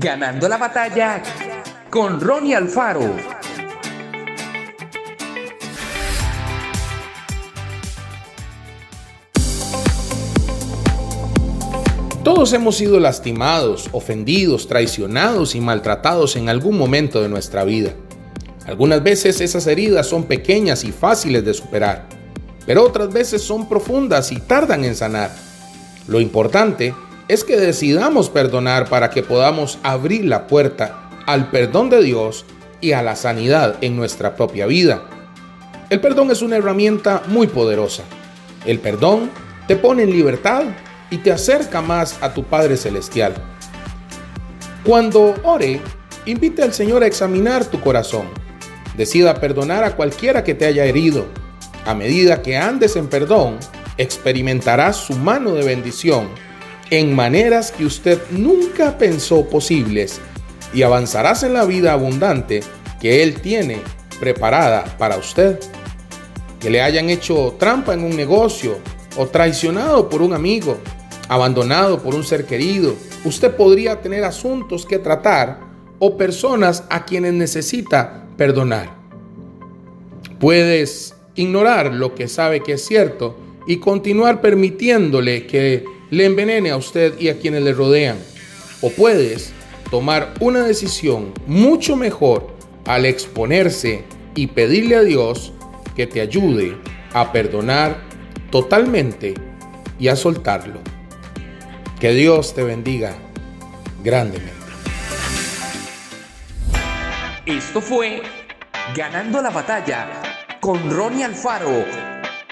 Ganando la batalla con Ronnie Alfaro. Todos hemos sido lastimados, ofendidos, traicionados y maltratados en algún momento de nuestra vida. Algunas veces esas heridas son pequeñas y fáciles de superar, pero otras veces son profundas y tardan en sanar. Lo importante que decidamos perdonar para que podamos abrir la puerta al perdón de Dios y a la sanidad en nuestra propia vida. El perdón es una herramienta muy poderosa. El perdón te pone en libertad y te acerca más a tu Padre Celestial. Cuando ore, invite al Señor a examinar tu corazón. Decida perdonar a cualquiera que te haya herido. A medida que andes en perdón, experimentarás su mano de bendición en maneras que usted nunca pensó posibles y avanzarás en la vida abundante que Él tiene preparada para usted. Que le hayan hecho trampa en un negocio o traicionado por un amigo, abandonado por un ser querido, usted podría tener asuntos que tratar o personas a quienes necesita perdonar. Puedes ignorar lo que sabe que es cierto y continuar permitiéndole que le envenene a usted y a quienes le rodean. O puedes tomar una decisión mucho mejor al exponerse y pedirle a Dios que te ayude a perdonar totalmente y a soltarlo. Que Dios te bendiga grandemente. Esto fue Ganando la batalla con Ronnie Alfaro